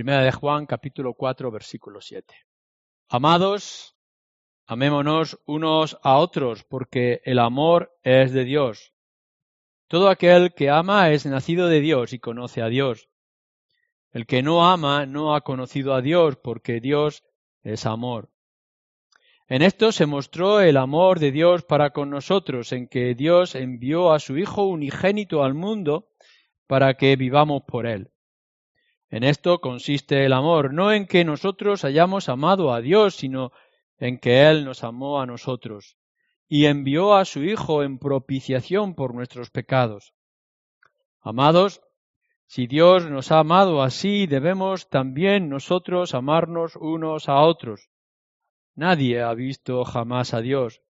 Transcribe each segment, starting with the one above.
Primera de Juan, capítulo 4, versículo 7. Amados, amémonos unos a otros, porque el amor es de Dios. Todo aquel que ama es nacido de Dios y conoce a Dios. El que no ama no ha conocido a Dios, porque Dios es amor. En esto se mostró el amor de Dios para con nosotros, en que Dios envió a su Hijo unigénito al mundo para que vivamos por él. En esto consiste el amor, no en que nosotros hayamos amado a Dios, sino en que Él nos amó a nosotros y envió a su Hijo en propiciación por nuestros pecados. Amados, si Dios nos ha amado así, debemos también nosotros amarnos unos a otros. Nadie ha visto jamás a Dios.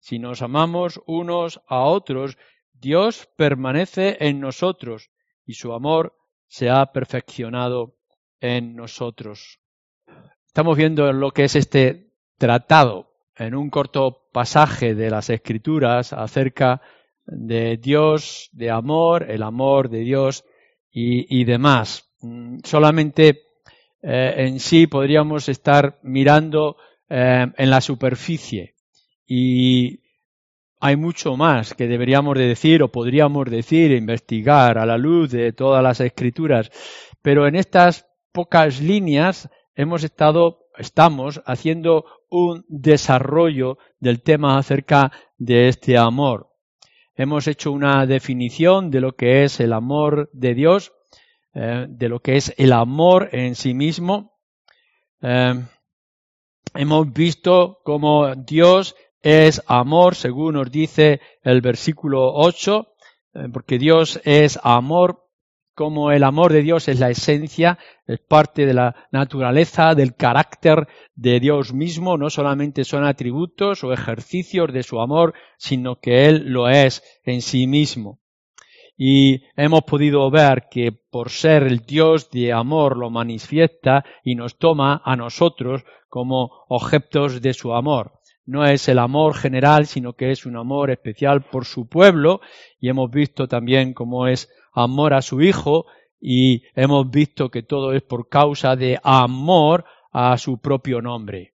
Si nos amamos unos a otros, Dios permanece en nosotros y su amor se ha perfeccionado en nosotros. Estamos viendo lo que es este tratado en un corto pasaje de las Escrituras acerca de Dios, de amor, el amor de Dios y, demás. Mm, solamente eh, en sí podríamos estar mirando eh, en la superficie y hay mucho más que deberíamos de decir o podríamos decir, e investigar a la luz de todas las escrituras, pero en estas pocas líneas hemos estado, estamos haciendo un desarrollo del tema acerca de este amor. Hemos hecho una definición de lo que es el amor de Dios, eh, de lo que es el amor en sí mismo. Eh, hemos visto cómo Dios es amor, según nos dice el versículo 8, eh, porque Dios es amor, como el amor de Dios es la esencia, es parte de la naturaleza, del carácter de Dios mismo, no solamente son atributos o ejercicios de su amor, sino que Él lo es en sí mismo. Y hemos podido ver que por ser el Dios de amor lo manifiesta y nos toma a nosotros como objetos de su amor no es el amor general, sino que es un amor especial por su pueblo, y hemos visto también cómo es amor a su Hijo, y hemos visto que todo es por causa de amor a su propio nombre.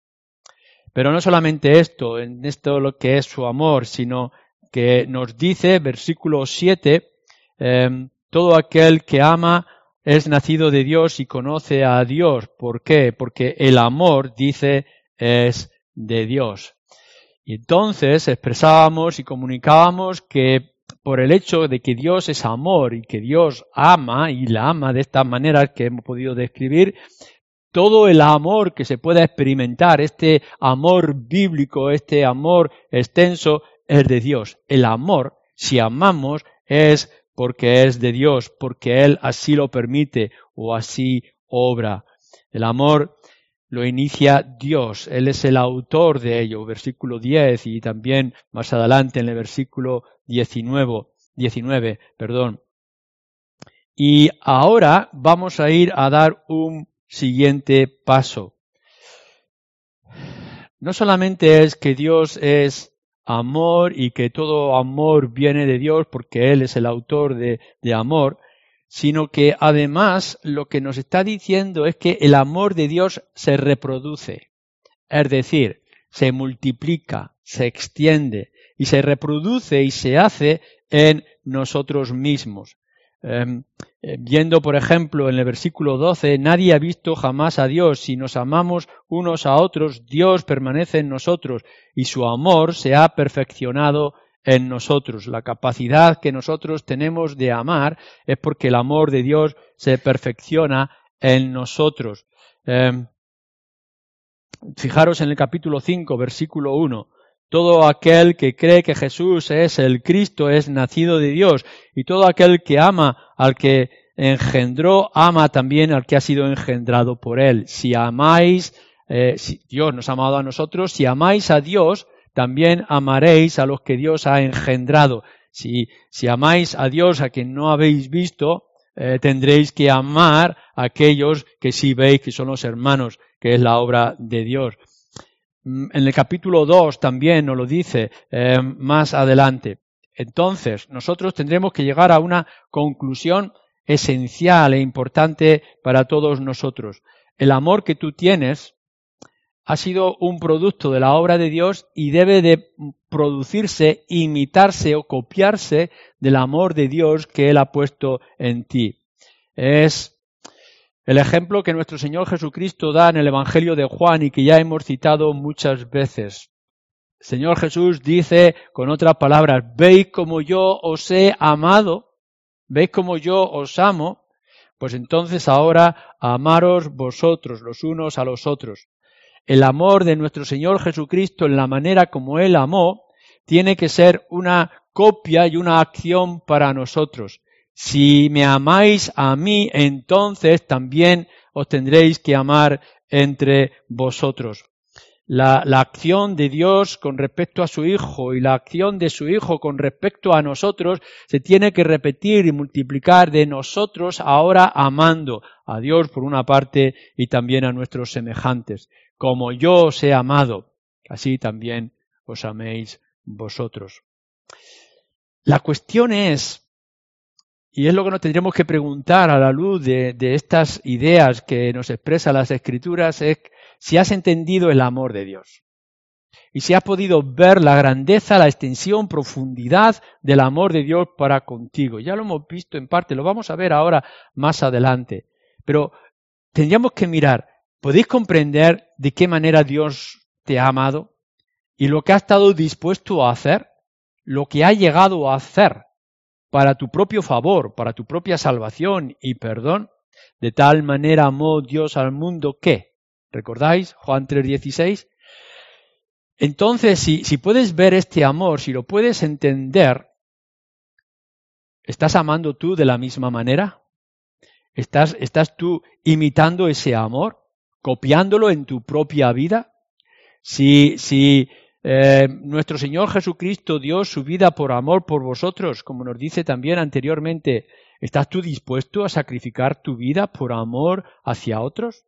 Pero no solamente esto, en esto lo que es su amor, sino que nos dice, versículo 7, em, todo aquel que ama es nacido de Dios y conoce a Dios. ¿Por qué? Porque el amor, dice, es de Dios. Y entonces expresábamos y comunicábamos que por el hecho de que Dios es amor y que Dios ama y la ama de esta manera que hemos podido describir, todo el amor que se pueda experimentar, este amor bíblico, este amor extenso, es de Dios. El amor, si amamos, es porque es de Dios, porque Él así lo permite o así obra. El amor lo inicia Dios, Él es el autor de ello, versículo 10 y también más adelante en el versículo 19, 19 perdón. Y ahora vamos a ir a dar un siguiente paso. No solamente es que Dios es amor y que todo amor viene de Dios porque Él es el autor de, de amor, sino que además lo que nos está diciendo es que el amor de Dios se reproduce, es decir, se multiplica, se extiende y se reproduce y se hace en nosotros mismos. Em, eh, viendo, por ejemplo, en el versículo 12, nadie ha visto jamás a Dios. Si nos amamos unos a otros, Dios permanece en nosotros y su amor se ha perfeccionado en nosotros. La capacidad que nosotros tenemos de amar es porque el amor de Dios se perfecciona en nosotros. Em, fijaros en el capítulo 5, versículo 1. Todo aquel que cree que Jesús es el Cristo es nacido de Dios y todo aquel que ama al que engendró, ama también al que ha sido engendrado por él. Si amáis, eh, si Dios nos ha amado a nosotros, si amáis a Dios, también amaréis a los que Dios ha engendrado. Si, si amáis a Dios a quien no habéis visto, eh, tendréis que amar a aquellos que sí veis que son los hermanos, que es la obra de Dios. Mm, en el capítulo 2 también nos lo dice eh, más adelante. Entonces, nosotros tendremos que llegar a una conclusión esencial e importante para todos nosotros. El amor que tú tienes ha sido un producto de la obra de Dios y debe de producirse, imitarse o copiarse del amor de Dios que Él ha puesto en ti. Es el ejemplo que nuestro Señor Jesucristo da en el Evangelio de Juan y que ya hemos citado muchas veces. Señor Jesús dice con otras palabras, veis como yo os he amado, veis como yo os amo, pues entonces ahora amaros vosotros los unos a los otros el amor de nuestro Señor Jesucristo en la manera como Él amó, tiene que ser una copia y una acción para nosotros. Si me amáis a mí, entonces también os tendréis que amar entre vosotros. La, la, acción de Dios con respecto a su Hijo y la acción de su Hijo con respecto a nosotros se tiene que repetir y multiplicar de nosotros ahora amando a Dios por una parte y también a nuestros semejantes como yo os he amado, así también os améis vosotros. La cuestión es, y es lo que nos tendríamos que preguntar a la luz de, estas ideas que nos expresan las escrituras, es si has entendido el amor de Dios. Y si has podido ver la grandeza, la extensión, profundidad del amor de Dios para contigo. Ya lo hemos visto en parte, lo vamos a ver ahora más adelante. Pero tendríamos que mirar ¿Podéis comprender de qué manera Dios te ha amado y lo que ha estado dispuesto a hacer? Lo que ha llegado a hacer para tu propio favor, para tu propia salvación y perdón. De tal manera amó Dios al mundo que, ¿recordáis? Juan 3:16. Entonces, si, puedes ver este amor, si lo puedes entender, ¿estás amando tú de la misma manera? ¿Estás, estás tú imitando ese amor? Copiándolo en tu propia vida? Si, si eh, nuestro Señor Jesucristo dio su vida por amor por vosotros, como nos dice también anteriormente, ¿estás tú dispuesto a sacrificar tu vida por amor hacia otros?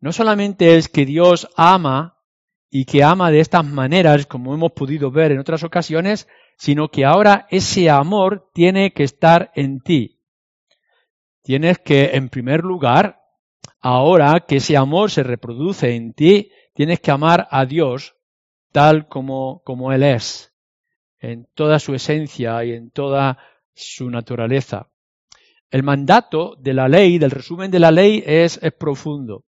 No solamente es que Dios ama y que ama de estas maneras, como hemos podido ver en otras ocasiones, sino que ahora ese amor tiene que estar en ti. Tienes que, en primer lugar, Ahora que ese amor se reproduce en ti, tienes que amar a Dios tal como, como Él es, en toda su esencia y en toda su naturaleza. El mandato de la ley, del resumen de la ley, es, es profundo.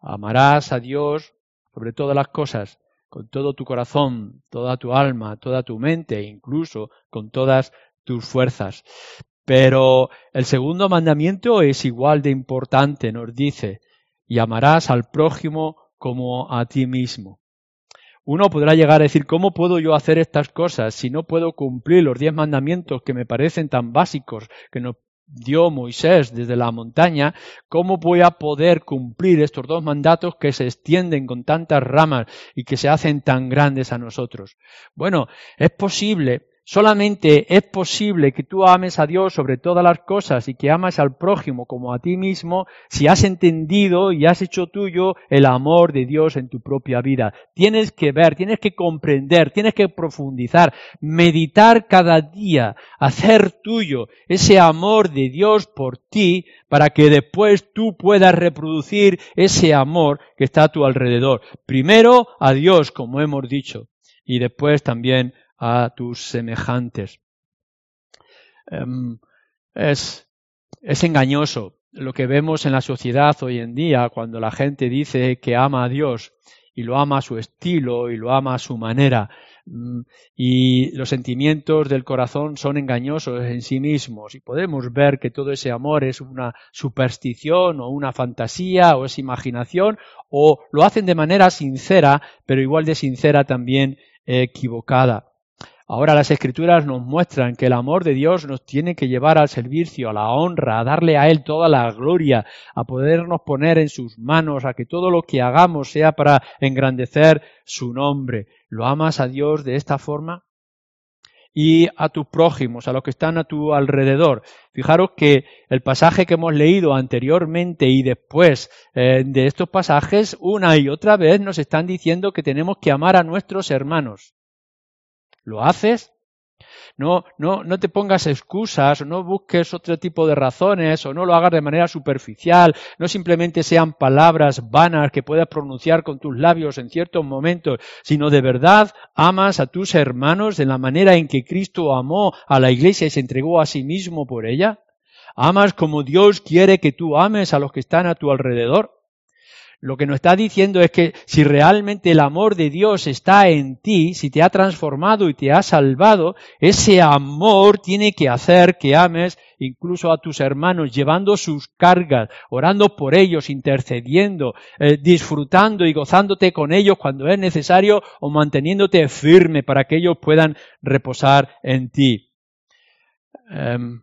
Amarás a Dios sobre todas las cosas, con todo tu corazón, toda tu alma, toda tu mente, incluso con todas tus fuerzas. Pero el segundo mandamiento es igual de importante, nos dice, y al prójimo como a ti mismo. Uno podrá llegar a decir, ¿cómo puedo yo hacer estas cosas si no puedo cumplir los diez mandamientos que me parecen tan básicos que nos dio Moisés desde la montaña? ¿Cómo voy a poder cumplir estos dos mandatos que se extienden con tantas ramas y que se hacen tan grandes a nosotros? Bueno, es posible Solamente es posible que tú ames a Dios sobre todas las cosas y que amas al prójimo como a ti mismo si has entendido y has hecho tuyo el amor de Dios en tu propia vida. Tienes que ver, tienes que comprender, tienes que profundizar, meditar cada día, hacer tuyo ese amor de Dios por ti para que después tú puedas reproducir ese amor que está a tu alrededor. Primero a Dios, como hemos dicho, y después también a tus semejantes. Em, es, es engañoso lo que vemos en la sociedad hoy en día cuando la gente dice que ama a Dios y lo ama a su estilo y lo ama a su manera. Mm, y los sentimientos del corazón son engañosos en sí mismos y podemos ver que todo ese amor es una superstición o una fantasía o es imaginación o lo hacen de manera sincera pero igual de sincera también equivocada. Ahora las escrituras nos muestran que el amor de Dios nos tiene que llevar al servicio, a la honra, a darle a Él toda la gloria, a podernos poner en sus manos, a que todo lo que hagamos sea para engrandecer su nombre. ¿Lo amas a Dios de esta forma? y a tus prójimos, a los que están a tu alrededor. Fijaros que el pasaje que hemos leído anteriormente y después eh, de estos pasajes, una y otra vez nos están diciendo que tenemos que amar a nuestros hermanos. ¿Lo haces? No, no, no te pongas excusas, no busques otro tipo de razones, o no lo hagas de manera superficial, no simplemente sean palabras vanas que puedas pronunciar con tus labios en ciertos momentos, sino de verdad amas a tus hermanos de la manera en que Cristo amó a la iglesia y se entregó a sí mismo por ella. Amas como Dios quiere que tú ames a los que están a tu alrededor. Lo que nos está diciendo es que si realmente el amor de Dios está en ti, si te ha transformado y te ha salvado, ese amor tiene que hacer que ames incluso a tus hermanos, llevando sus cargas, orando por ellos, intercediendo, eh, disfrutando y gozándote con ellos cuando es necesario o manteniéndote firme para que ellos puedan reposar en ti. Em,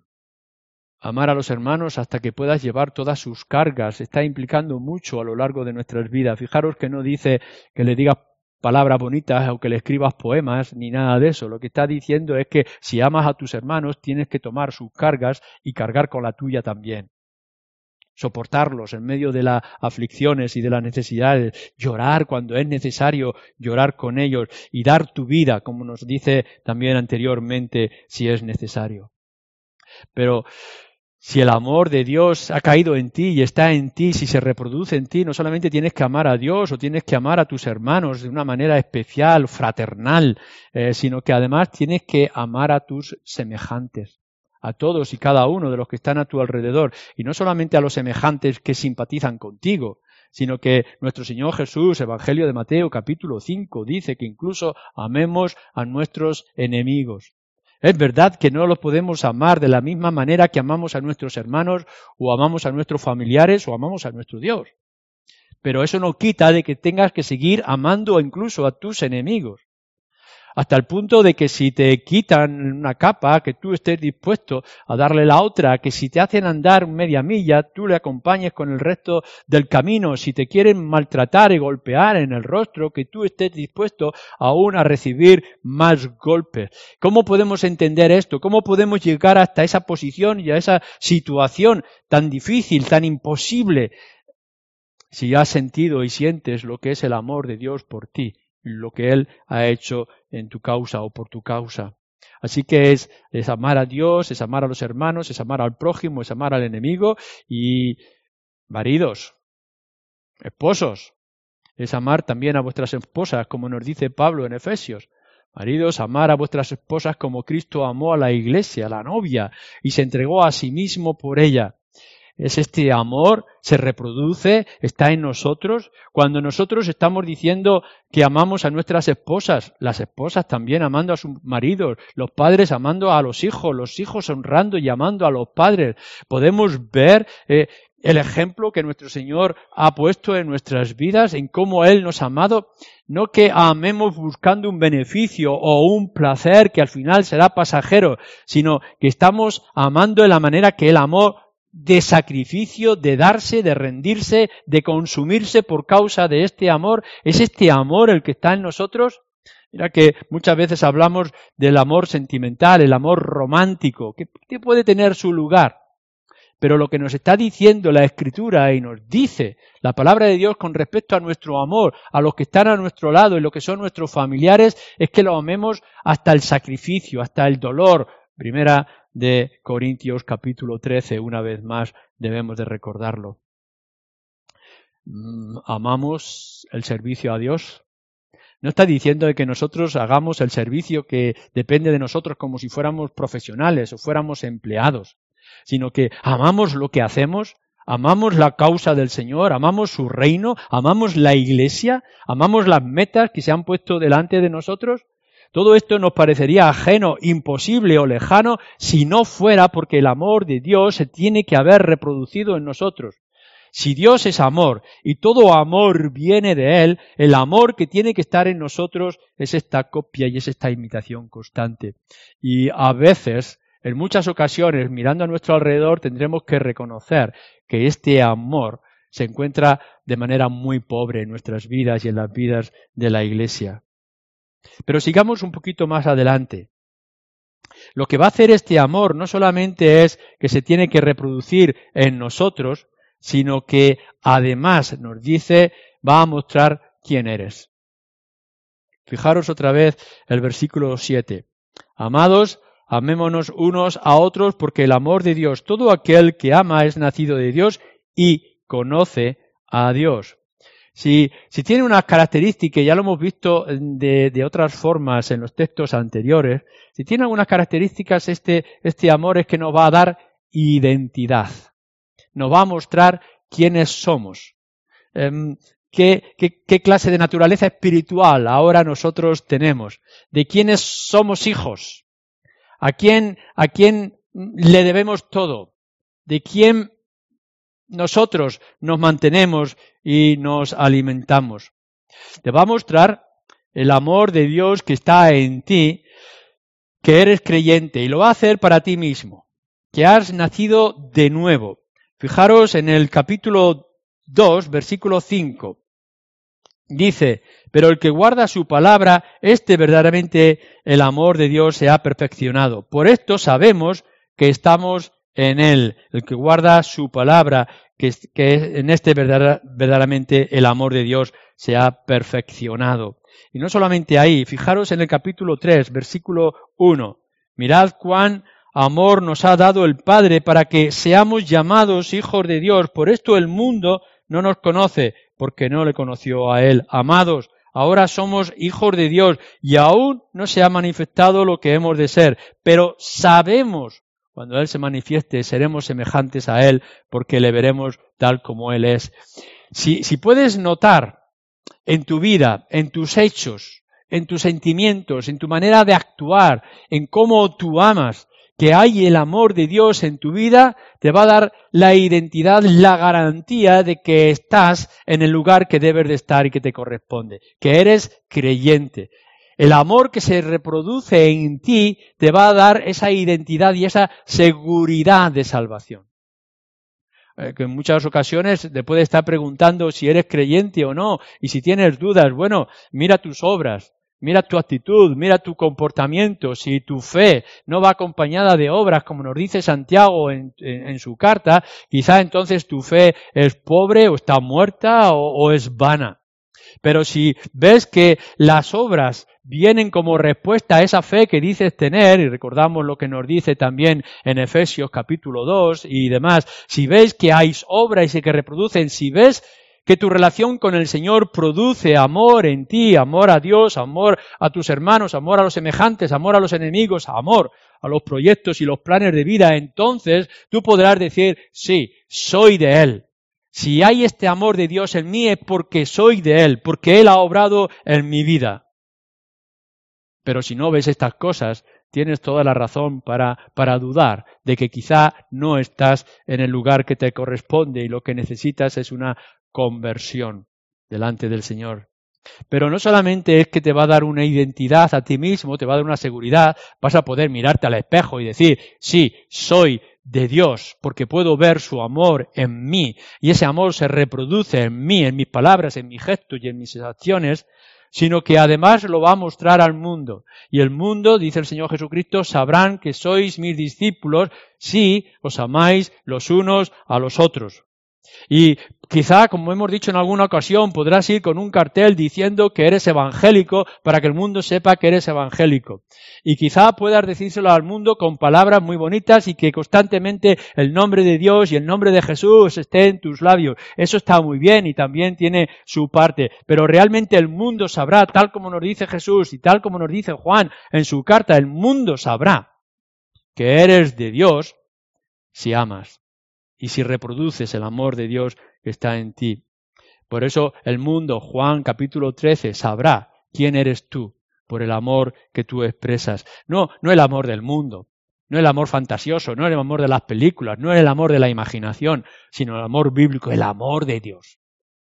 amar a los hermanos hasta que puedas llevar todas sus cargas. Está implicando mucho a lo largo de nuestras vidas. Fijaros que no dice que le digas palabras bonitas o que le escribas poemas ni nada de eso. Lo que está diciendo es que si amas a tus hermanos tienes que tomar sus cargas y cargar con la tuya también. Soportarlos en medio de las aflicciones y de las necesidades, llorar cuando es necesario llorar con ellos y dar tu vida, como nos dice también anteriormente, si es necesario. Pero si el amor de Dios ha caído en ti y está en ti, si se reproduce en ti, no solamente tienes que amar a Dios o tienes que amar a tus hermanos de una manera especial, fraternal, eh, sino que además tienes que amar a tus semejantes, a todos y cada uno de los que están a tu alrededor, y no solamente a los semejantes que simpatizan contigo, sino que nuestro Señor Jesús, Evangelio de Mateo capítulo 5, dice que incluso amemos a nuestros enemigos. Es verdad que no los podemos amar de la misma manera que amamos a nuestros hermanos o amamos a nuestros familiares o amamos a nuestro Dios. Pero eso no quita de que tengas que seguir amando incluso a tus enemigos hasta el punto de que si te quitan una capa, que tú estés dispuesto a darle la otra, que si te hacen andar media milla, tú le acompañes con el resto del camino, si te quieren maltratar y golpear en el rostro, que tú estés dispuesto aún a recibir más golpes. ¿Cómo podemos entender esto? ¿Cómo podemos llegar hasta esa posición y a esa situación tan difícil, tan imposible? Si has sentido y sientes lo que es el amor de Dios por ti, lo que Él ha hecho en tu causa o por tu causa. Así que es, es, amar a Dios, es amar a los hermanos, es amar al prójimo, es amar al enemigo y maridos, esposos, es amar también a vuestras esposas, como nos dice Pablo en Efesios. Maridos, amar a vuestras esposas como Cristo amó a la iglesia, a la novia, y se entregó a sí mismo por ella es este amor, se reproduce, está en nosotros. Cuando nosotros estamos diciendo que amamos a nuestras esposas, las esposas también amando a sus maridos, los padres amando a los hijos, los hijos honrando y amando a los padres, podemos ver eh, el ejemplo que nuestro Señor ha puesto en nuestras vidas, en cómo Él nos ha amado, no que amemos buscando un beneficio o un placer que al final será pasajero, sino que estamos amando de la manera que Él amó de sacrificio, de darse, de rendirse, de consumirse por causa de este amor. ¿Es este amor el que está en nosotros? Mira que muchas veces hablamos del amor sentimental, el amor romántico, que, puede tener su lugar. Pero lo que nos está diciendo la Escritura y nos dice la palabra de Dios con respecto a nuestro amor, a los que están a nuestro lado y lo que son nuestros familiares, es que lo amemos hasta el sacrificio, hasta el dolor. Primera de Corintios capítulo 13, una vez más debemos de recordarlo. Mm, ¿Amamos el servicio a Dios? No está diciendo que nosotros hagamos el servicio que depende de nosotros como si fuéramos profesionales o fuéramos empleados, sino que amamos lo que hacemos, amamos la causa del Señor, amamos su reino, amamos la iglesia, amamos las metas que se han puesto delante de nosotros todo esto nos parecería ajeno, imposible o lejano si no fuera porque el amor de Dios se tiene que haber reproducido en nosotros. Si Dios es amor y todo amor viene de Él, el amor que tiene que estar en nosotros es esta copia y es esta imitación constante. Y a veces, en muchas ocasiones, mirando a nuestro alrededor, tendremos que reconocer que este amor se encuentra de manera muy pobre en nuestras vidas y en las vidas de la Iglesia. Pero sigamos un poquito más adelante. Lo que va a hacer este amor no solamente es que se tiene que reproducir en nosotros, sino que además nos dice, va a mostrar quién eres. Fijaros otra vez el versículo 7. Amados, amémonos unos a otros porque el amor de Dios, todo aquel que ama es nacido de Dios y conoce a Dios. Si, si tiene unas características, ya lo hemos visto de, de, otras formas en los textos anteriores, si tiene algunas características, este, este amor es que nos va a dar identidad. Nos va a mostrar quiénes somos. Em, qué, qué, qué clase de naturaleza espiritual ahora nosotros tenemos. De quiénes somos hijos. A quién, a quién le debemos todo. De quién nosotros nos mantenemos y nos alimentamos. Te va a mostrar el amor de Dios que está en ti, que eres creyente, y lo va a hacer para ti mismo, que has nacido de nuevo. Fijaros en el capítulo 2, versículo 5. Dice, pero el que guarda su palabra, este verdaderamente el amor de Dios se ha perfeccionado. Por esto sabemos que estamos en él, el que guarda su palabra, que, en este verdaderamente el amor de Dios se ha perfeccionado. Y no solamente ahí, fijaros en el capítulo 3, versículo 1. Mirad cuán amor nos ha dado el Padre para que seamos llamados hijos de Dios. Por esto el mundo no nos conoce, porque no le conoció a Él. Amados, ahora somos hijos de Dios y aún no se ha manifestado lo que hemos de ser, pero sabemos cuando Él se manifieste, seremos semejantes a Él porque le veremos tal como Él es. Si, si puedes notar en tu vida, en tus hechos, en tus sentimientos, en tu manera de actuar, en cómo tú amas, que hay el amor de Dios en tu vida, te va a dar la identidad, la garantía de que estás en el lugar que debes de estar y que te corresponde, que eres creyente, el amor que se reproduce en ti te va a dar esa identidad y esa seguridad de salvación. Eh, que en muchas ocasiones te puede estar preguntando si eres creyente o no, y si tienes dudas, bueno, mira tus obras, mira tu actitud, mira tu comportamiento, si tu fe no va acompañada de obras, como nos dice Santiago en, su carta, quizá entonces tu fe es pobre o está muerta o es vana. Pero si ves que las obras vienen como respuesta a esa fe que dices tener, y recordamos lo que nos dice también en Efesios capítulo 2 y demás, si ves que hay obras y que reproducen, si ves que tu relación con el Señor produce amor en ti, amor a Dios, amor a tus hermanos, amor a los semejantes, amor a los enemigos, amor a los proyectos y los planes de vida, entonces tú podrás decir, sí, soy de Él. Si hay este amor de Dios en mí es porque soy de Él, porque Él ha obrado en mi vida. Pero si no ves estas cosas, tienes toda la razón para, para dudar de que quizá no estás en el lugar que te corresponde y lo que necesitas es una conversión delante del Señor. Pero no solamente es que te va a dar una identidad a ti mismo, te va a dar una seguridad, vas a poder mirarte al espejo y decir, sí, soy de Dios, porque puedo ver su amor en mí, y ese amor se reproduce en mí, en mis palabras, en mis gestos y en mis acciones, sino que además lo va a mostrar al mundo. Y el mundo, dice el Señor Jesucristo, sabrán que sois mis discípulos si os amáis los unos a los otros. Y quizá, como hemos dicho en alguna ocasión, podrás ir con un cartel diciendo que eres evangélico para que el mundo sepa que eres evangélico. Y quizá puedas decírselo al mundo con palabras muy bonitas y que constantemente el nombre de Dios y el nombre de Jesús esté en tus labios. Eso está muy bien y también tiene su parte. Pero realmente el mundo sabrá, tal como nos dice Jesús y tal como nos dice Juan en su carta, el mundo sabrá que eres de Dios si amas y si reproduces el amor de Dios que está en ti. Por eso el mundo, Juan capítulo 13, sabrá quién eres tú por el amor que tú expresas. No, no el amor del mundo, no el amor fantasioso, no el amor de las películas, no el amor de la imaginación, sino el amor bíblico, el amor de Dios,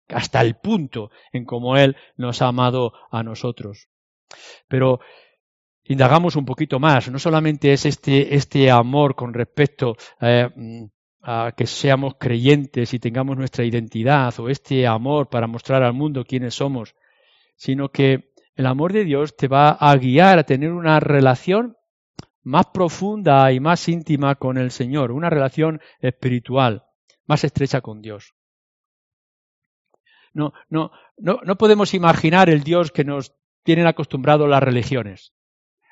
hasta el punto en como Él nos ha amado a nosotros. Pero indagamos un poquito más, no solamente es este, este amor con respecto eh, a que seamos creyentes y tengamos nuestra identidad o este amor para mostrar al mundo quiénes somos, sino que el amor de Dios te va a guiar a tener una relación más profunda y más íntima con el Señor, una relación espiritual más estrecha con Dios. No, no, no, no podemos imaginar el Dios que nos tienen acostumbrados las religiones.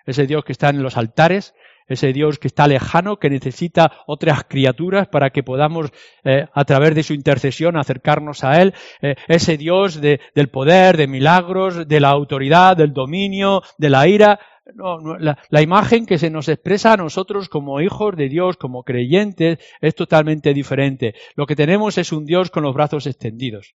ese Dios que está en los altares, ese Dios que está lejano, que necesita otras criaturas para que podamos, eh, a través de su intercesión, acercarnos a Él, eh, ese Dios de, del poder, de milagros, de la autoridad, del dominio, de la ira. La, imagen que se nos expresa a nosotros como hijos de Dios, como creyentes, es totalmente diferente. Lo que tenemos es un Dios con los brazos extendidos.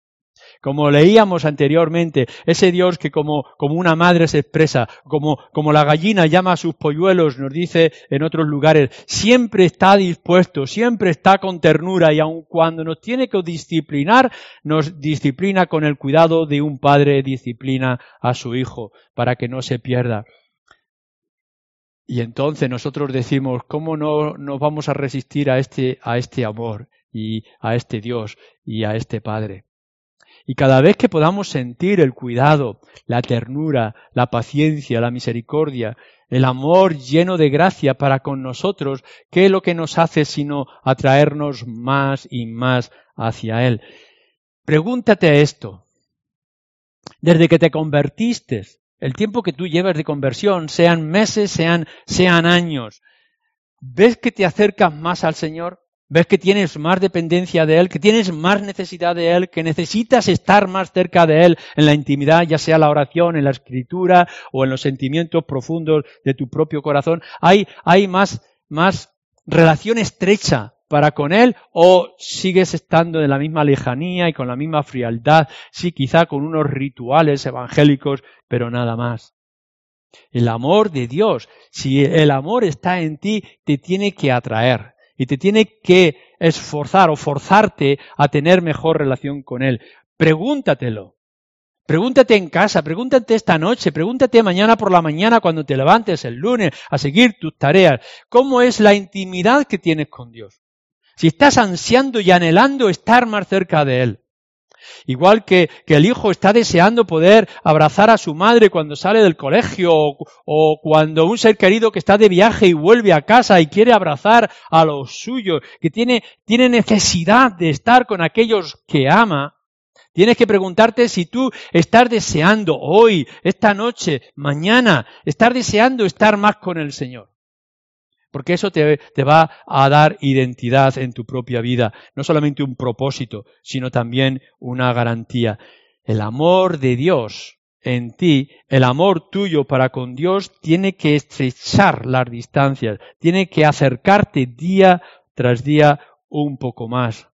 Como leíamos anteriormente, ese Dios que como, una madre se expresa, como, como la gallina llama a sus polluelos, nos dice en otros lugares, siempre está dispuesto, siempre está con ternura y aun cuando nos tiene que disciplinar, nos disciplina con el cuidado de un padre disciplina a su hijo para que no se pierda. Y entonces nosotros decimos, ¿cómo no nos vamos a resistir a este, a este amor y a este Dios y a este Padre? Y cada vez que podamos sentir el cuidado, la ternura, la paciencia, la misericordia, el amor lleno de gracia para con nosotros, ¿qué es lo que nos hace sino atraernos más y más hacia Él? Pregúntate esto. Desde que te convertiste, el tiempo que tú llevas de conversión, sean meses, sean, sean años, ¿ves que te acercas más al Señor? Ves que tienes más dependencia de Él, que tienes más necesidad de Él, que necesitas estar más cerca de Él en la intimidad, ya sea la oración, en la escritura o en los sentimientos profundos de tu propio corazón. Hay, hay más, más relación estrecha para con Él o sigues estando en la misma lejanía y con la misma frialdad, sí, quizá con unos rituales evangélicos, pero nada más. El amor de Dios, si el amor está en ti, te tiene que atraer y te tiene que esforzar o forzarte a tener mejor relación con Él. Pregúntatelo. Pregúntate en casa, pregúntate esta noche, pregúntate mañana por la mañana cuando te levantes el lunes a seguir tus tareas. ¿Cómo es la intimidad que tienes con Dios? Si estás ansiando y anhelando estar más cerca de Él. Igual que, el hijo está deseando poder abrazar a su madre cuando sale del colegio o, cuando un ser querido que está de viaje y vuelve a casa y quiere abrazar a los suyos, que tiene, tiene necesidad de estar con aquellos que ama, Tienes que preguntarte si tú estás deseando hoy, esta noche, mañana, estar deseando estar más con el Señor porque eso te, te, va a dar identidad en tu propia vida, no solamente un propósito, sino también una garantía. El amor de Dios en ti, el amor tuyo para con Dios tiene que estrechar las distancias, tiene que acercarte día tras día un poco más.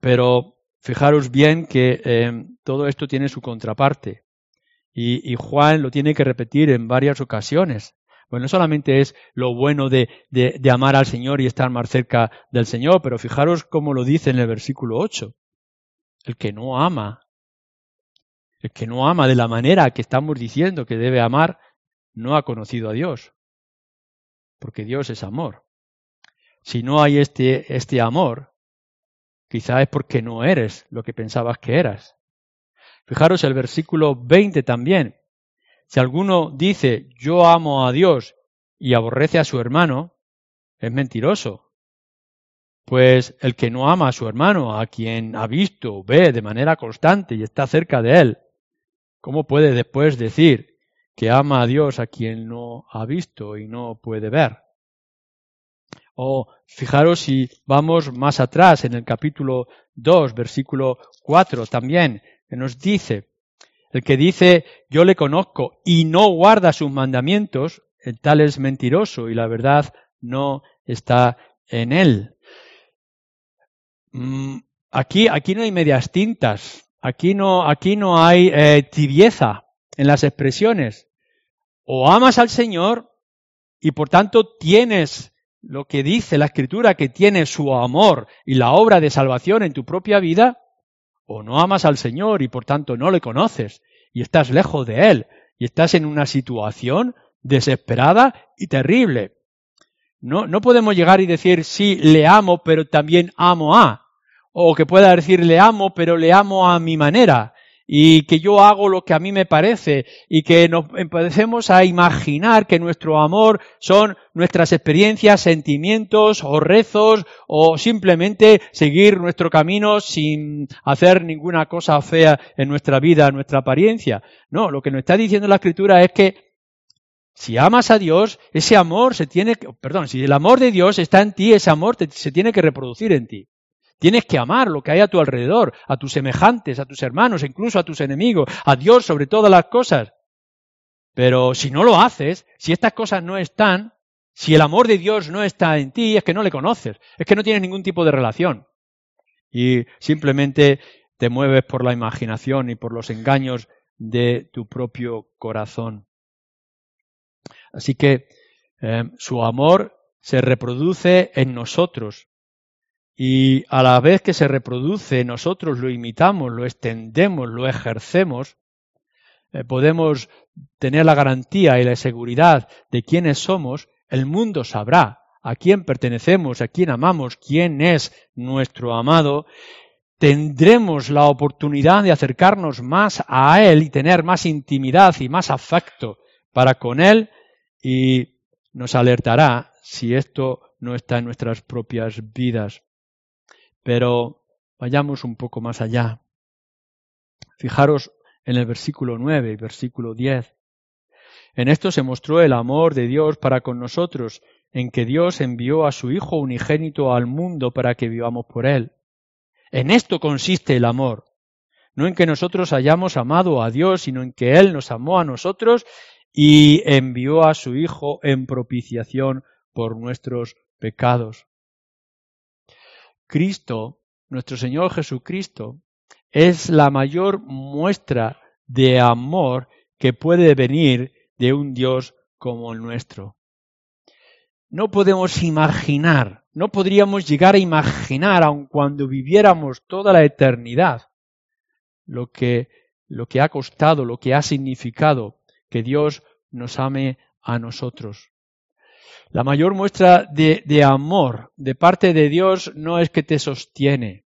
Pero fijaros bien que eh, todo esto tiene su contraparte. Y, y Juan lo tiene que repetir en varias ocasiones. Bueno, no solamente es lo bueno de, de, amar al Señor y estar más cerca del Señor, pero fijaros cómo lo dice en el versículo 8. El que no ama, el que no ama de la manera que estamos diciendo que debe amar, no ha conocido a Dios. Porque Dios es amor. Si no hay este, este amor, quizá es porque no eres lo que pensabas que eras. Fijaros el versículo 20 también. Si alguno dice yo amo a Dios y aborrece a su hermano, es mentiroso. Pues el que no ama a su hermano, a quien ha visto, ve de manera constante y está cerca de él, ¿cómo puede después decir que ama a Dios a quien no ha visto y no puede ver? O fijaros si vamos más atrás en el capítulo 2, versículo 4 también, que nos dice, el que dice yo le conozco y no guarda sus mandamientos, el tal es mentiroso y la verdad no está en él. Mm, aquí, aquí no hay medias tintas, aquí no, aquí no hay eh, tibieza en las expresiones. O amas al Señor y por tanto tienes lo que dice la Escritura, que tiene su amor y la obra de salvación en tu propia vida, o no amas al Señor y por tanto no le conoces y estás lejos de Él y estás en una situación desesperada y terrible. No, no podemos llegar y decir sí, le amo, pero también amo a. O que pueda decir le amo, pero le amo a mi manera. Y que yo hago lo que a mí me parece y que nos empecemos a imaginar que nuestro amor son nuestras experiencias, sentimientos o rezos o simplemente seguir nuestro camino sin hacer ninguna cosa fea en nuestra vida, en nuestra apariencia. No, lo que nos está diciendo la escritura es que si amas a Dios, ese amor se tiene que, perdón, si el amor de Dios está en ti, ese amor se tiene que reproducir en ti. Tienes que amar lo que hay a tu alrededor, a tus semejantes, a tus hermanos, incluso a tus enemigos, a Dios sobre todas las cosas. Pero si no lo haces, si estas cosas no están, si el amor de Dios no está en ti, es que no le conoces, es que no tienes ningún tipo de relación. Y simplemente te mueves por la imaginación y por los engaños de tu propio corazón. Así que eh, su amor se reproduce en nosotros y a la vez que se reproduce, nosotros lo imitamos, lo extendemos, lo ejercemos, eh, podemos tener la garantía y la seguridad de quiénes somos, el mundo sabrá a quién pertenecemos, a quién amamos, quién es nuestro amado, tendremos la oportunidad de acercarnos más a Él y tener más intimidad y más afecto para con Él y nos alertará si esto no está en nuestras propias vidas. Pero vayamos un poco más allá. Fijaros en el versículo 9 y versículo 10. En esto se mostró el amor de Dios para con nosotros, en que Dios envió a su Hijo unigénito al mundo para que vivamos por Él. En esto consiste el amor, no en que nosotros hayamos amado a Dios, sino en que Él nos amó a nosotros y envió a su Hijo en propiciación por nuestros pecados. Cristo, nuestro Señor Jesucristo, es la mayor muestra de amor que puede venir de un Dios como el nuestro. No podemos imaginar, no podríamos llegar a imaginar, aun cuando viviéramos toda la eternidad, lo que, lo que ha costado, lo que ha significado que Dios nos ame a nosotros. La mayor muestra de, amor de parte de Dios no es que te sostiene,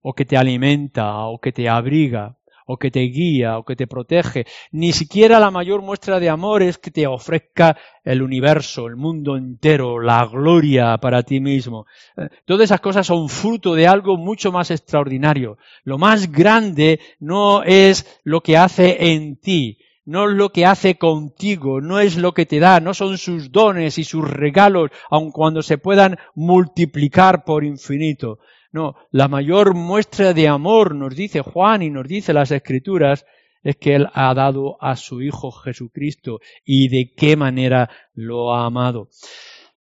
o que te alimenta, o que te abriga, o que te guía, o que te protege. Ni siquiera la mayor muestra de amor es que te ofrezca el universo, el mundo entero, la gloria para ti mismo. Eh, todas esas cosas son fruto de algo mucho más extraordinario. Lo más grande no es lo que hace en ti, no es lo que hace contigo, no es lo que te da, no son sus dones y sus regalos, aun cuando se puedan multiplicar por infinito. No, la mayor muestra de amor, nos dice Juan y nos dice las Escrituras, es que Él ha dado a su Hijo Jesucristo y de qué manera lo ha amado.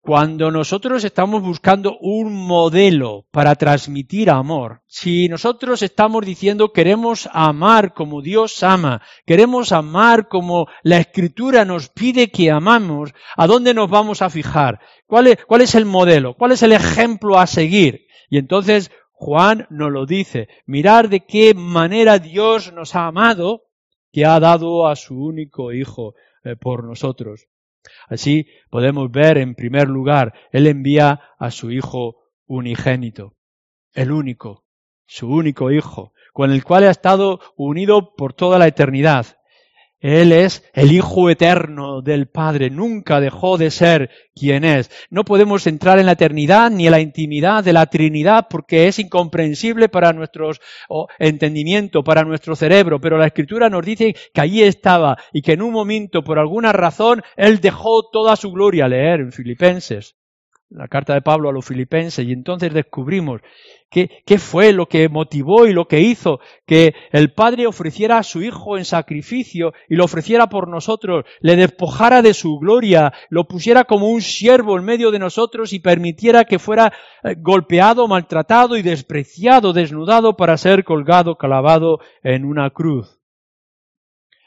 Cuando nosotros estamos buscando un modelo para transmitir amor, si nosotros estamos diciendo queremos amar como Dios ama, queremos amar como la Escritura nos pide que amamos, ¿a dónde nos vamos a fijar? ¿Cuál es, el modelo? ¿Cuál es el ejemplo a seguir? Y entonces Juan nos lo dice, mirar de qué manera Dios nos ha amado, que ha dado a su único Hijo eh, por nosotros. Así podemos ver en primer lugar, Él envía a su Hijo unigénito, el único, su único Hijo, con el cual ha estado unido por toda la eternidad. Él es el Hijo eterno del Padre, nunca dejó de ser quien es. No podemos entrar en la eternidad ni en la intimidad de la Trinidad porque es incomprensible para nuestro entendimiento, para nuestro cerebro, pero la Escritura nos dice que allí estaba y que en un momento, por alguna razón, Él dejó toda su gloria, leer en Filipenses, la carta de Pablo a los filipenses, y entonces descubrimos qué, qué fue lo que motivó y lo que hizo que el Padre ofreciera a su Hijo en sacrificio y lo ofreciera por nosotros, le despojara de su gloria, lo pusiera como un siervo en medio de nosotros y permitiera que fuera eh, golpeado, maltratado y despreciado, desnudado para ser colgado, clavado en una cruz.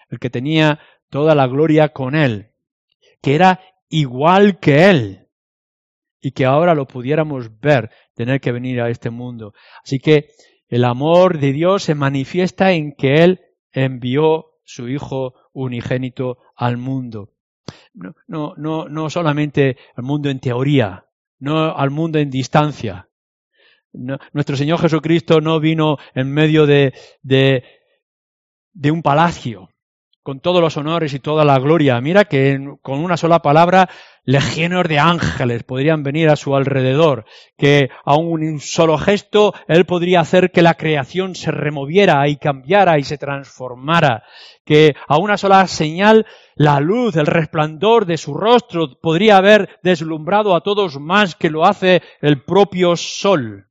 El que tenía toda la gloria con él, que era igual que él y que ahora lo pudiéramos ver, tener que venir a este mundo. Así que el amor de Dios se manifiesta en que Él envió su Hijo unigénito al mundo. No, no, no, no solamente al mundo en teoría, no al mundo en distancia. nuestro Señor Jesucristo no vino en medio de, de de un palacio, con todos los honores y toda la gloria. Mira que con una sola palabra legiones de ángeles podrían venir a su alrededor, que a un solo gesto él podría hacer que la creación se removiera y cambiara y se transformara, que a una sola señal la luz, el resplandor de su rostro podría haber deslumbrado a todos más que lo hace el propio sol.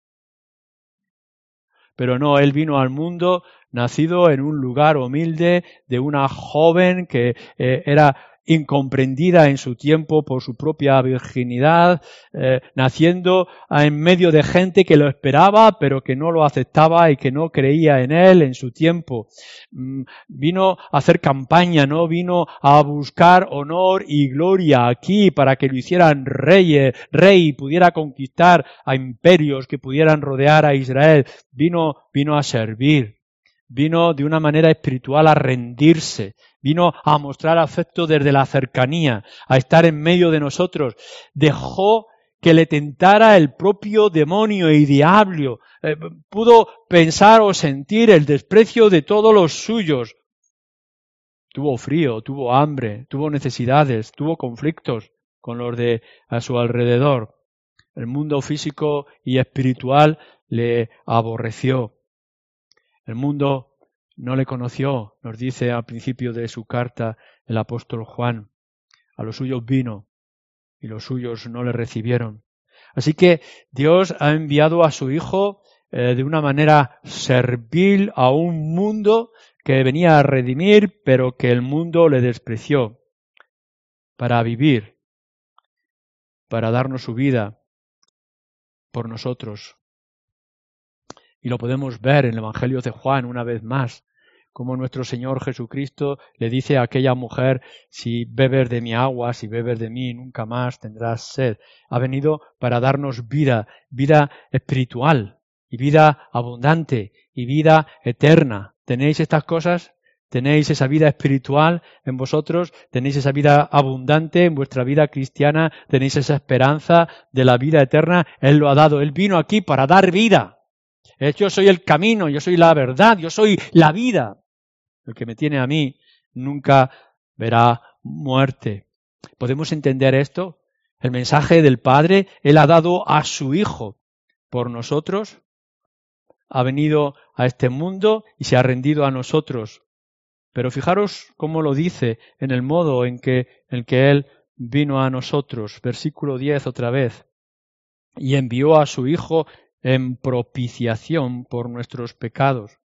Pero no, él vino al mundo nacido en un lugar humilde de una joven que eh, era incomprendida en su tiempo por su propia virginidad, eh, naciendo en medio de gente que lo esperaba, pero que no lo aceptaba y que no creía en él en su tiempo. Mm, vino a hacer campaña, no vino a buscar honor y gloria aquí para que lo hicieran rey, rey pudiera conquistar a imperios que pudieran rodear a Israel. Vino, vino a servir vino de una manera espiritual a rendirse, vino a mostrar afecto desde la cercanía, a estar en medio de nosotros, dejó que le tentara el propio demonio y diablo, eh, pudo pensar o sentir el desprecio de todos los suyos. Tuvo frío, tuvo hambre, tuvo necesidades, tuvo conflictos con los de a su alrededor. El mundo físico y espiritual le aborreció. El mundo no le conoció, nos dice al principio de su carta el apóstol Juan. A los suyos vino y los suyos no le recibieron. Así que Dios ha enviado a su Hijo eh, de una manera servil a un mundo que venía a redimir, pero que el mundo le despreció para vivir, para darnos su vida por nosotros. Y lo podemos ver en el Evangelio de Juan una vez más, como nuestro Señor Jesucristo le dice a aquella mujer, si bebes de mi agua, si bebes de mí, nunca más tendrás sed. Ha venido para darnos vida, vida espiritual y vida abundante y vida eterna. ¿Tenéis estas cosas? ¿Tenéis esa vida espiritual en vosotros? ¿Tenéis esa vida abundante en vuestra vida cristiana? ¿Tenéis esa esperanza de la vida eterna? Él lo ha dado. Él vino aquí para dar vida. Yo soy el camino, yo soy la verdad, yo soy la vida. El que me tiene a mí nunca verá muerte. ¿Podemos entender esto? El mensaje del Padre, Él ha dado a su Hijo por nosotros, ha venido a este mundo y se ha rendido a nosotros. Pero fijaros cómo lo dice en el modo en que, en que Él vino a nosotros. Versículo 10 otra vez. Y envió a su Hijo en propiciación por nuestros pecados.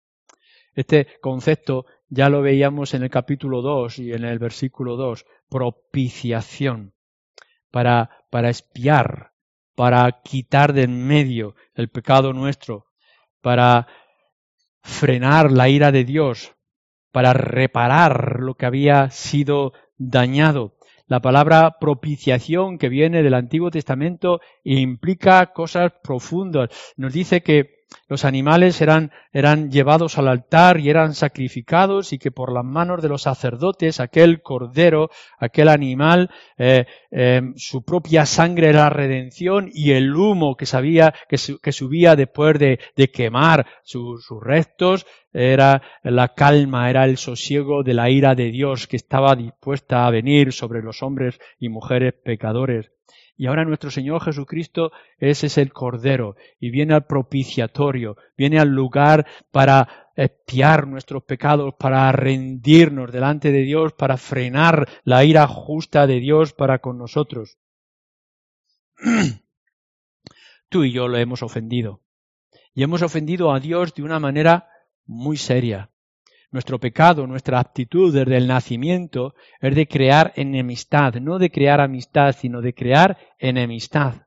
Este concepto ya lo veíamos en el capítulo 2 y en el versículo 2, propiciación, para, para espiar, para quitar de en medio el pecado nuestro, para frenar la ira de Dios, para reparar lo que había sido dañado. La palabra propiciación que viene del Antiguo Testamento implica cosas profundas. Nos dice que los animales eran, eran, llevados al altar y eran sacrificados y que por las manos de los sacerdotes aquel cordero, aquel animal, eh, eh, su propia sangre era redención y el humo que, sabía, que, que subía después de, de quemar sus restos era la calma, era el sosiego de la ira de Dios que estaba dispuesta a venir sobre los hombres y mujeres pecadores. Y ahora nuestro Señor Jesucristo, ese es el Cordero, y viene al propiciatorio, viene al lugar para espiar nuestros pecados, para rendirnos delante de Dios, para frenar la ira justa de Dios para con nosotros. Tú y yo lo hemos ofendido. Y hemos ofendido a Dios de una manera muy seria. Nuestro pecado, nuestra actitud desde el nacimiento es de crear enemistad, no de crear amistad, sino de crear enemistad.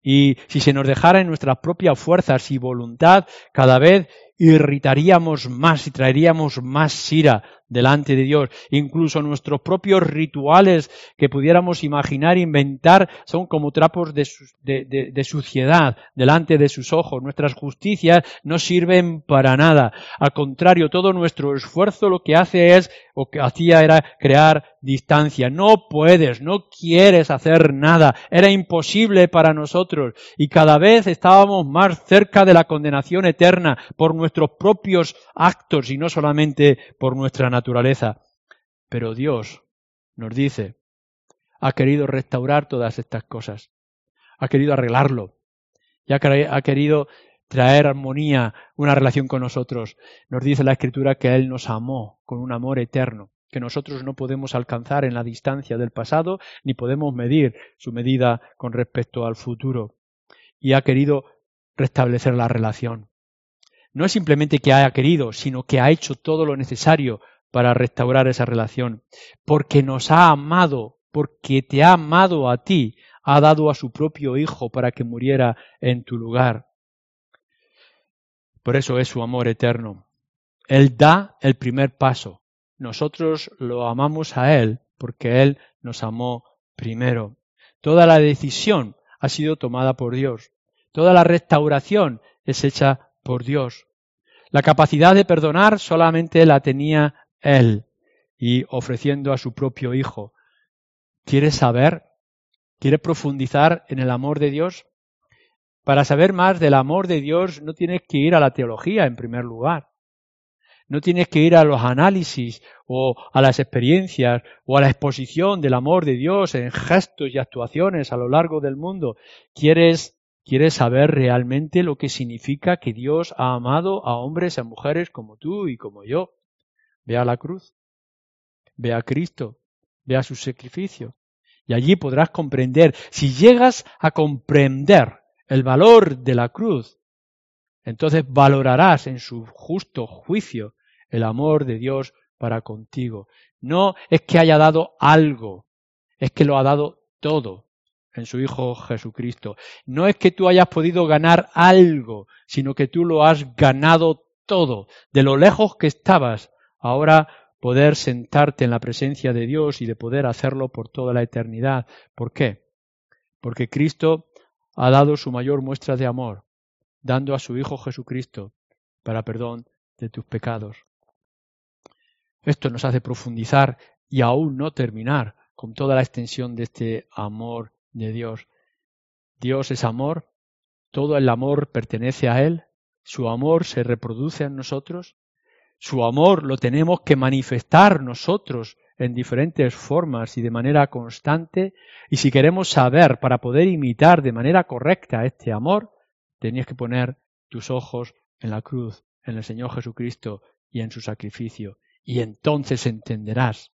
Y si se nos dejara en nuestras propias fuerzas y voluntad, cada vez irritaríamos más y traeríamos más ira delante de Dios. Incluso nuestros propios rituales que pudiéramos imaginar, inventar, son como trapos de, suciedad delante de sus ojos. Nuestras justicias no sirven para nada. Al contrario, todo nuestro esfuerzo lo que hace es, o que hacía era crear distancia. No puedes, no quieres hacer nada. Era imposible para nosotros. Y cada vez estábamos más cerca de la condenación eterna por nuestros propios actos y no solamente por nuestra naturaleza. Pero Dios nos dice, ha querido restaurar todas estas cosas. Ha querido arreglarlo. Y ha, querido traer armonía, una relación con nosotros. Nos dice la Escritura que Él nos amó con un amor eterno que nosotros no podemos alcanzar en la distancia del pasado, ni podemos medir su medida con respecto al futuro. Y ha querido restablecer la relación. No es simplemente que haya querido, sino que ha hecho todo lo necesario para restaurar esa relación. Porque nos ha amado, porque te ha amado a ti, ha dado a su propio Hijo para que muriera en tu lugar. Por eso es su amor eterno. Él da el primer paso, nosotros lo amamos a Él porque Él nos amó primero. Toda la decisión ha sido tomada por Dios. Toda la restauración es hecha por Dios. La capacidad de perdonar solamente la tenía Él y ofreciendo a su propio Hijo. ¿Quieres saber? ¿Quieres profundizar en el amor de Dios? Para saber más del amor de Dios no tienes que ir a la teología en primer lugar. No tienes que ir a los análisis o a las experiencias o a la exposición del amor de Dios en gestos y actuaciones a lo largo del mundo. Quieres, quieres saber realmente lo que significa que Dios ha amado a hombres y a mujeres como tú y como yo. Ve a la cruz. Ve a Cristo. Ve a su sacrificio. Y allí podrás comprender, si llegas a comprender el valor de la cruz, entonces valorarás en su justo juicio el amor de Dios para contigo. No es que haya dado algo, es que lo ha dado todo en su Hijo Jesucristo. No es que tú hayas podido ganar algo, sino que tú lo has ganado todo. De lo lejos que estabas, ahora poder sentarte en la presencia de Dios y de poder hacerlo por toda la eternidad. ¿Por qué? Porque Cristo ha dado su mayor muestra de amor, dando a su Hijo Jesucristo para perdón de tus pecados. Esto nos hace profundizar y aún no terminar con toda la extensión de este amor de Dios. Dios es amor, todo el amor pertenece a Él, su amor se reproduce en nosotros, su amor lo tenemos que manifestar nosotros en diferentes formas y de manera constante, y si queremos saber para poder imitar de manera correcta este amor, tenías que poner tus ojos en la cruz, en el Señor Jesucristo y en su sacrificio y entonces entenderás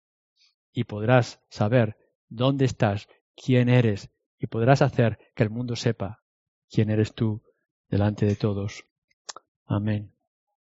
y podrás saber dónde estás, quién eres y podrás hacer que el mundo sepa quién eres tú delante de todos. Amén.